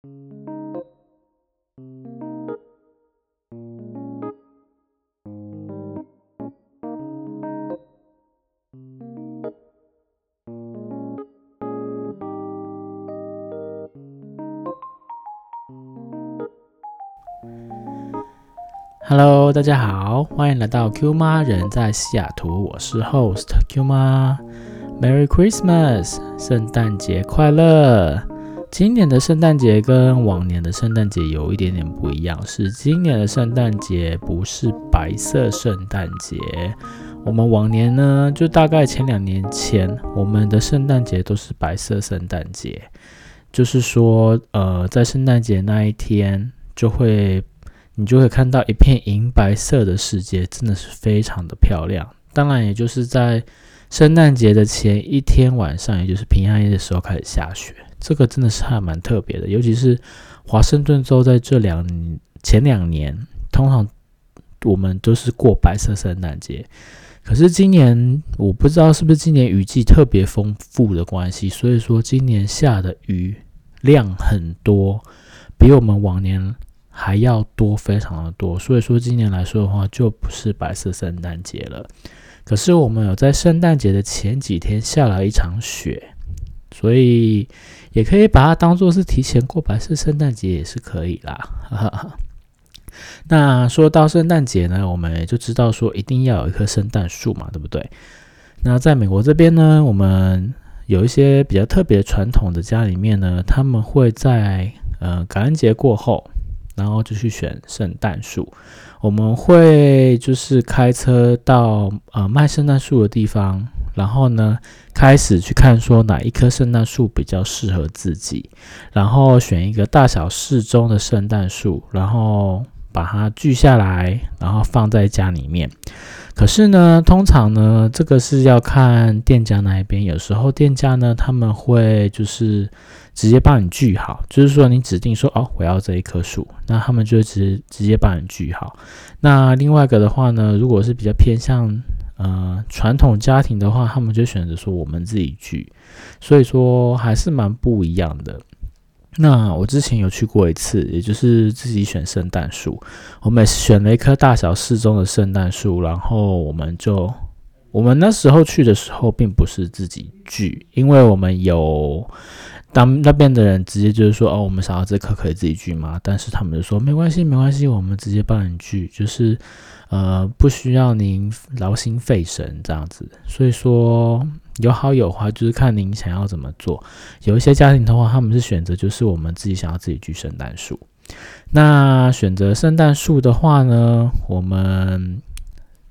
Hello，大家好，欢迎来到 Q 妈人在西雅图，我是 Host Q 妈，Merry Christmas，圣诞节快乐！今年的圣诞节跟往年的圣诞节有一点点不一样，是今年的圣诞节不是白色圣诞节。我们往年呢，就大概前两年前，我们的圣诞节都是白色圣诞节，就是说，呃，在圣诞节那一天就会。你就会看到一片银白色的世界，真的是非常的漂亮。当然，也就是在圣诞节的前一天晚上，也就是平安夜的时候开始下雪，这个真的是还蛮特别的。尤其是华盛顿州在这两前两年，通常我们都是过白色圣诞节，可是今年我不知道是不是今年雨季特别丰富的关系，所以说今年下的雨量很多，比我们往年。还要多，非常的多，所以说今年来说的话，就不是白色圣诞节了。可是我们有在圣诞节的前几天下了一场雪，所以也可以把它当做是提前过白色圣诞节也是可以啦。哈 哈那说到圣诞节呢，我们也就知道说一定要有一棵圣诞树嘛，对不对？那在美国这边呢，我们有一些比较特别传统的家里面呢，他们会在呃感恩节过后。然后就去选圣诞树，我们会就是开车到呃卖圣诞树的地方，然后呢开始去看说哪一棵圣诞树比较适合自己，然后选一个大小适中的圣诞树，然后把它锯下来，然后放在家里面。可是呢，通常呢这个是要看店家那一边，有时候店家呢他们会就是。直接帮你锯好，就是说你指定说哦，我要这一棵树，那他们就直直接帮你锯好。那另外一个的话呢，如果是比较偏向呃传统家庭的话，他们就选择说我们自己聚，所以说还是蛮不一样的。那我之前有去过一次，也就是自己选圣诞树，我们选了一棵大小适中的圣诞树，然后我们就我们那时候去的时候并不是自己聚，因为我们有。当那边的人直接就是说，哦，我们想要这棵可以自己锯吗？但是他们就说没关系，没关系，我们直接帮你锯，就是呃不需要您劳心费神这样子。所以说有好有坏，就是看您想要怎么做。有一些家庭的话，他们是选择就是我们自己想要自己锯圣诞树。那选择圣诞树的话呢，我们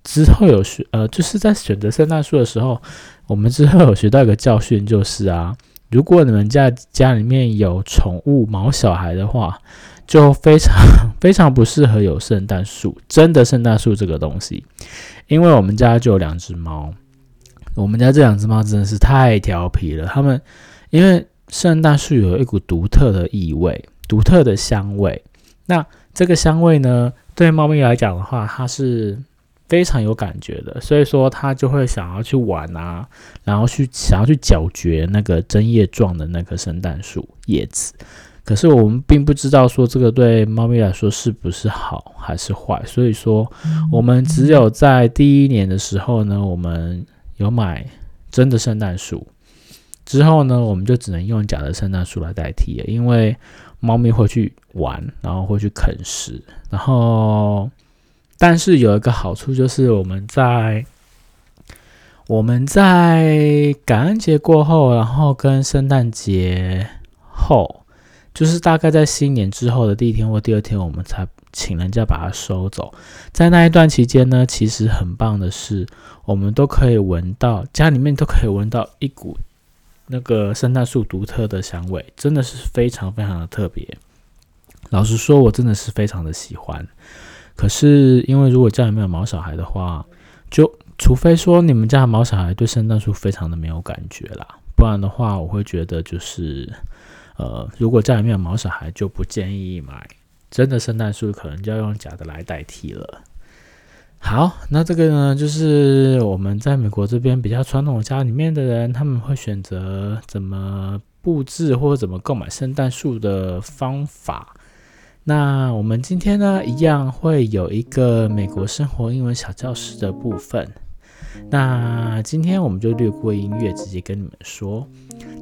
之后有学呃，就是在选择圣诞树的时候，我们之后有学到一个教训，就是啊。如果你们家家里面有宠物毛小孩的话，就非常 非常不适合有圣诞树，真的圣诞树这个东西，因为我们家就有两只猫，我们家这两只猫真的是太调皮了。它们因为圣诞树有一股独特的异味、独特的香味，那这个香味呢，对猫咪来讲的话，它是。非常有感觉的，所以说他就会想要去玩啊，然后去想要去咀嚼那个针叶状的那棵圣诞树叶子。可是我们并不知道说这个对猫咪来说是不是好还是坏，所以说我们只有在第一年的时候呢，我们有买真的圣诞树，之后呢，我们就只能用假的圣诞树来代替了，因为猫咪会去玩，然后会去啃食，然后。但是有一个好处，就是我们在我们在感恩节过后，然后跟圣诞节后，就是大概在新年之后的第一天或第二天，我们才请人家把它收走。在那一段期间呢，其实很棒的是，我们都可以闻到家里面都可以闻到一股那个圣诞树独特的香味，真的是非常非常的特别。老实说，我真的是非常的喜欢。可是，因为如果家里面有毛小孩的话，就除非说你们家的毛小孩对圣诞树非常的没有感觉啦，不然的话，我会觉得就是，呃，如果家里面有毛小孩，就不建议买真的圣诞树，可能就要用假的来代替了。好，那这个呢，就是我们在美国这边比较传统家里面的人，他们会选择怎么。布置或者怎么购买圣诞树的方法。那我们今天呢，一样会有一个美国生活英文小教室的部分。那今天我们就略过音乐，直接跟你们说，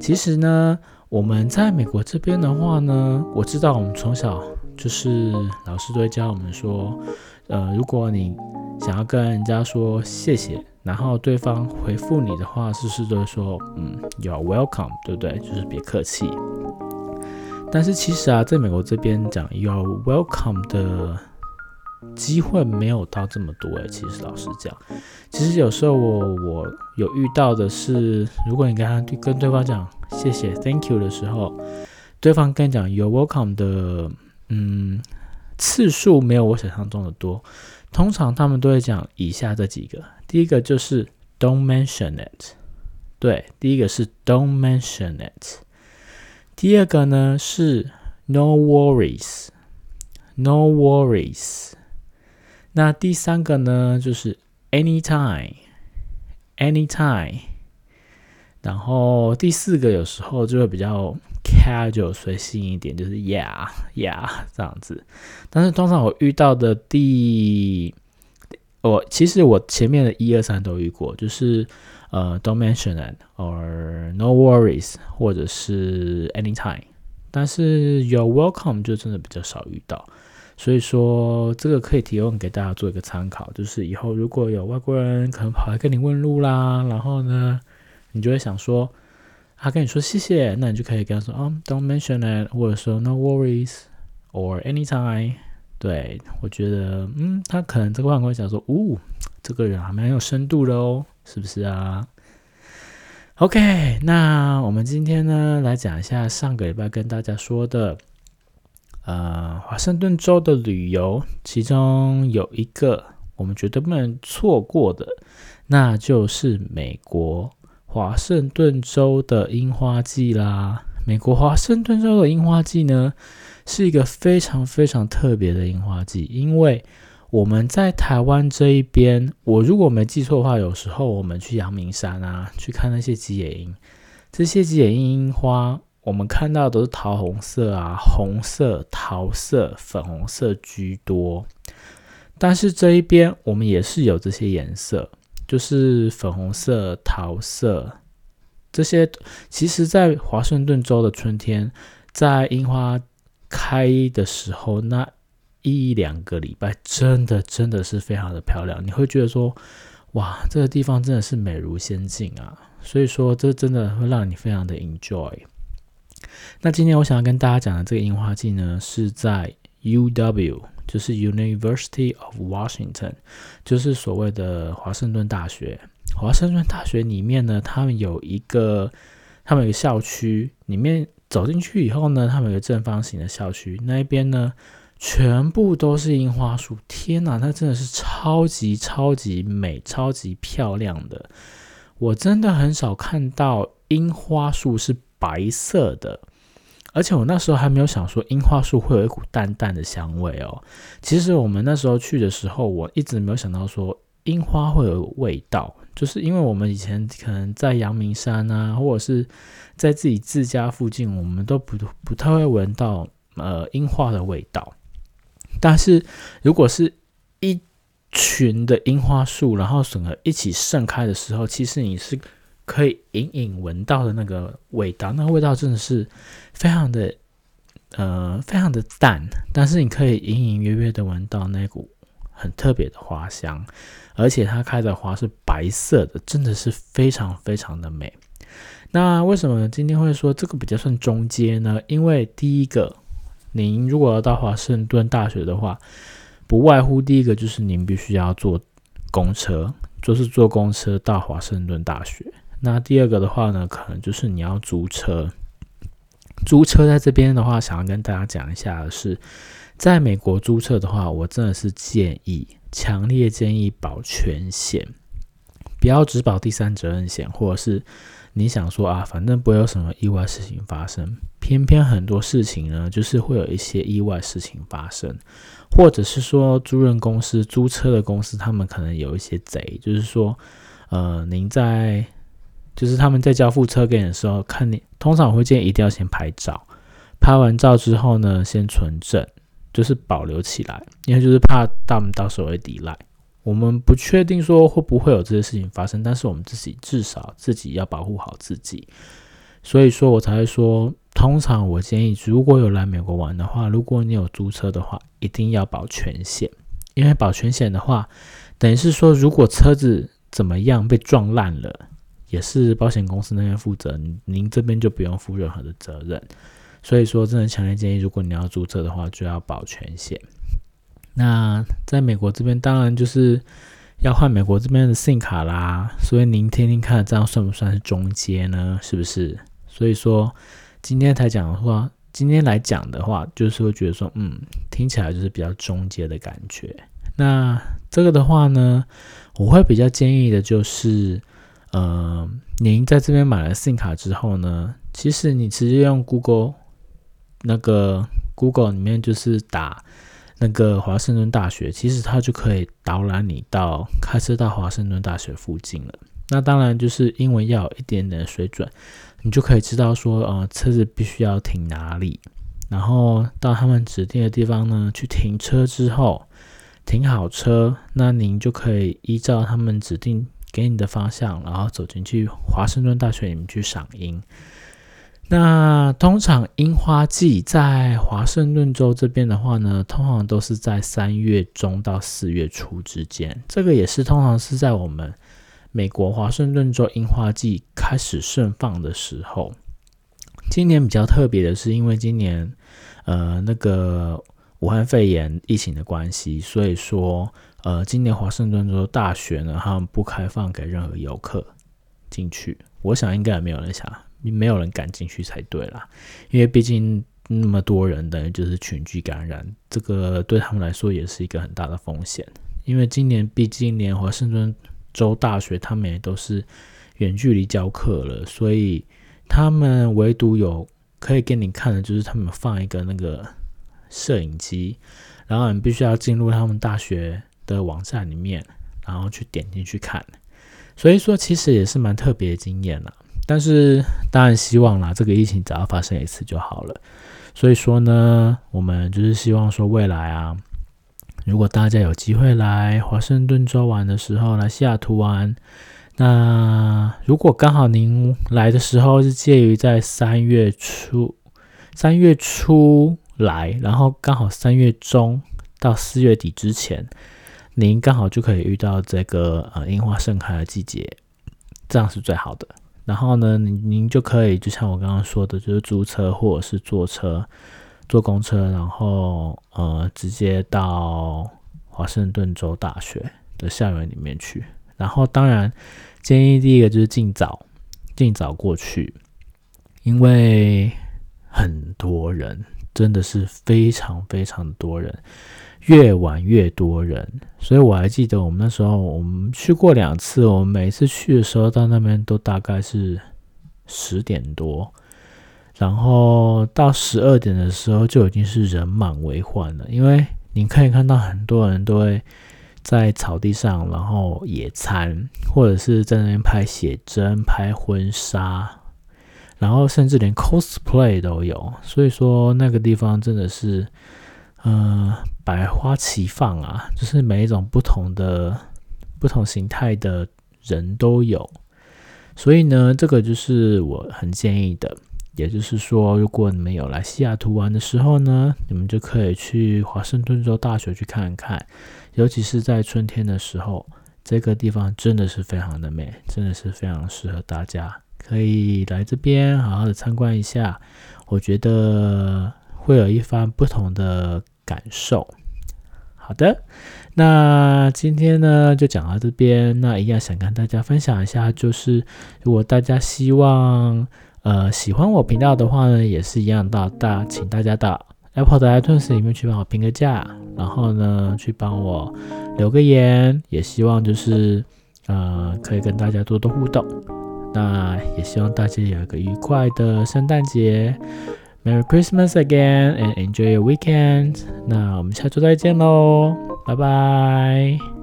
其实呢，我们在美国这边的话呢，我知道我们从小就是老师都会教我们说，呃，如果你想要跟人家说谢谢，然后对方回复你的话，是不是都会说，嗯，You're welcome，对不对？就是别客气。但是其实啊，在美国这边讲 You're welcome 的。机会没有到这么多诶，其实老实讲，其实有时候我我有遇到的是，如果你跟他跟对方讲谢谢 Thank you 的时候，对方跟你讲 You're welcome 的，嗯，次数没有我想象中的多。通常他们都会讲以下这几个，第一个就是 Don't mention it，对，第一个是 Don't mention it，第二个呢是 No worries，No worries。那第三个呢，就是 anytime，anytime。然后第四个有时候就会比较 casual 随性一点，就是 yeah yeah 这样子。但是通常我遇到的第，我其实我前面的一二三都遇过，就是呃 don't mention it or no worries 或者是 anytime。但是 you're welcome 就真的比较少遇到。所以说，这个可以提供给大家做一个参考，就是以后如果有外国人可能跑来跟你问路啦，然后呢，你就会想说，他跟你说谢谢，那你就可以跟他说，哦，Don't mention it，或者说 No worries or anytime。对我觉得，嗯，他可能这个外国人想说，哦，这个人还蛮有深度的哦，是不是啊？OK，那我们今天呢，来讲一下上个礼拜跟大家说的。呃，华盛顿州的旅游，其中有一个我们绝对不能错过的，那就是美国华盛顿州的樱花季啦。美国华盛顿州的樱花季呢，是一个非常非常特别的樱花季，因为我们在台湾这一边，我如果没记错的话，有时候我们去阳明山啊，去看那些吉野樱，这些吉野樱樱花。我们看到都是桃红色啊，红色、桃色、粉红色居多。但是这一边我们也是有这些颜色，就是粉红色、桃色这些。其实，在华盛顿州的春天，在樱花开的时候，那一两个礼拜，真的真的是非常的漂亮。你会觉得说，哇，这个地方真的是美如仙境啊！所以说，这真的会让你非常的 enjoy。那今天我想要跟大家讲的这个樱花季呢，是在 UW，就是 University of Washington，就是所谓的华盛顿大学。华盛顿大学里面呢，他们有一个，他们有个校区，里面走进去以后呢，他们有个正方形的校区，那一边呢，全部都是樱花树。天哪，它真的是超级超级美、超级漂亮的。我真的很少看到樱花树是。白色的，而且我那时候还没有想说樱花树会有一股淡淡的香味哦。其实我们那时候去的时候，我一直没有想到说樱花会有味道，就是因为我们以前可能在阳明山啊，或者是在自己自家附近，我们都不不太会闻到呃樱花的味道。但是如果是一群的樱花树，然后整个一起盛开的时候，其实你是。可以隐隐闻到的那个味道，那个味道真的是非常的，呃，非常的淡，但是你可以隐隐约约的闻到那股很特别的花香，而且它开的花是白色的，真的是非常非常的美。那为什么今天会说这个比较算中阶呢？因为第一个，您如果要到华盛顿大学的话，不外乎第一个就是您必须要坐公车，就是坐公车到华盛顿大学。那第二个的话呢，可能就是你要租车。租车在这边的话，想要跟大家讲一下的是，在美国租车的话，我真的是建议，强烈建议保全险，不要只保第三责任险，或者是你想说啊，反正不会有什么意外事情发生，偏偏很多事情呢，就是会有一些意外事情发生，或者是说租赁公司、租车的公司，他们可能有一些贼，就是说，呃，您在就是他们在交付车给你的时候，看你通常我会建议一定要先拍照，拍完照之后呢，先存证，就是保留起来，因为就是怕他们到时候会抵赖。我们不确定说会不会有这些事情发生，但是我们自己至少自己要保护好自己。所以说我才会说，通常我建议如果有来美国玩的话，如果你有租车的话，一定要保全险，因为保全险的话，等于是说如果车子怎么样被撞烂了。也是保险公司那边负责，您这边就不用负任何的责任。所以说，真的强烈建议，如果你要注册的话，就要保全险。那在美国这边，当然就是要换美国这边的 SIM 卡啦。所以您听听看，这样算不算是中阶呢？是不是？所以说，今天才讲的话，今天来讲的话，就是会觉得说，嗯，听起来就是比较中阶的感觉。那这个的话呢，我会比较建议的就是。呃，您在这边买了 SIM 卡之后呢，其实你直接用 Google 那个 Google 里面就是打那个华盛顿大学，其实它就可以导览你到开车到华盛顿大学附近了。那当然就是英文要有一点点水准，你就可以知道说，呃，车子必须要停哪里，然后到他们指定的地方呢去停车之后，停好车，那您就可以依照他们指定。给你的方向，然后走进去华盛顿大学里面去赏樱。那通常樱花季在华盛顿州这边的话呢，通常都是在三月中到四月初之间。这个也是通常是在我们美国华盛顿州樱花季开始盛放的时候。今年比较特别的是，因为今年呃那个武汉肺炎疫情的关系，所以说。呃，今年华盛顿州大学呢，他们不开放给任何游客进去。我想应该也没有人想，没有人敢进去才对啦。因为毕竟那么多人，等于就是群聚感染，这个对他们来说也是一个很大的风险。因为今年毕竟连华盛顿州大学他们也都是远距离教课了，所以他们唯独有可以给你看的，就是他们放一个那个摄影机，然后你必须要进入他们大学。的网站里面，然后去点进去看，所以说其实也是蛮特别的经验啦。但是当然希望啦，这个疫情只要发生一次就好了。所以说呢，我们就是希望说未来啊，如果大家有机会来华盛顿州玩的时候，来西雅图玩，那如果刚好您来的时候是介于在三月初，三月初来，然后刚好三月中到四月底之前。您刚好就可以遇到这个呃樱花盛开的季节，这样是最好的。然后呢，您您就可以就像我刚刚说的，就是租车或者是坐车、坐公车，然后呃直接到华盛顿州大学的校园里面去。然后当然建议第一个就是尽早尽早过去，因为很多人，真的是非常非常多人。越晚越多人，所以我还记得我们那时候，我们去过两次。我们每次去的时候到那边都大概是十点多，然后到十二点的时候就已经是人满为患了。因为你可以看到很多人都会在草地上，然后野餐，或者是在那边拍写真、拍婚纱，然后甚至连 cosplay 都有。所以说那个地方真的是，嗯。百花齐放啊，就是每一种不同的、不同形态的人都有，所以呢，这个就是我很建议的。也就是说，如果你们有来西雅图玩的时候呢，你们就可以去华盛顿州大学去看看，尤其是在春天的时候，这个地方真的是非常的美，真的是非常适合大家可以来这边好好的参观一下。我觉得会有一番不同的。感受，好的，那今天呢就讲到这边。那一样想跟大家分享一下，就是如果大家希望呃喜欢我频道的话呢，也是一样到大，请大家到 Apple 的 iTunes 里面去帮我评个价，然后呢去帮我留个言，也希望就是呃可以跟大家多多互动。那也希望大家有一个愉快的圣诞节。Merry Christmas again and enjoy your weekend。那我们下周再见喽，拜拜。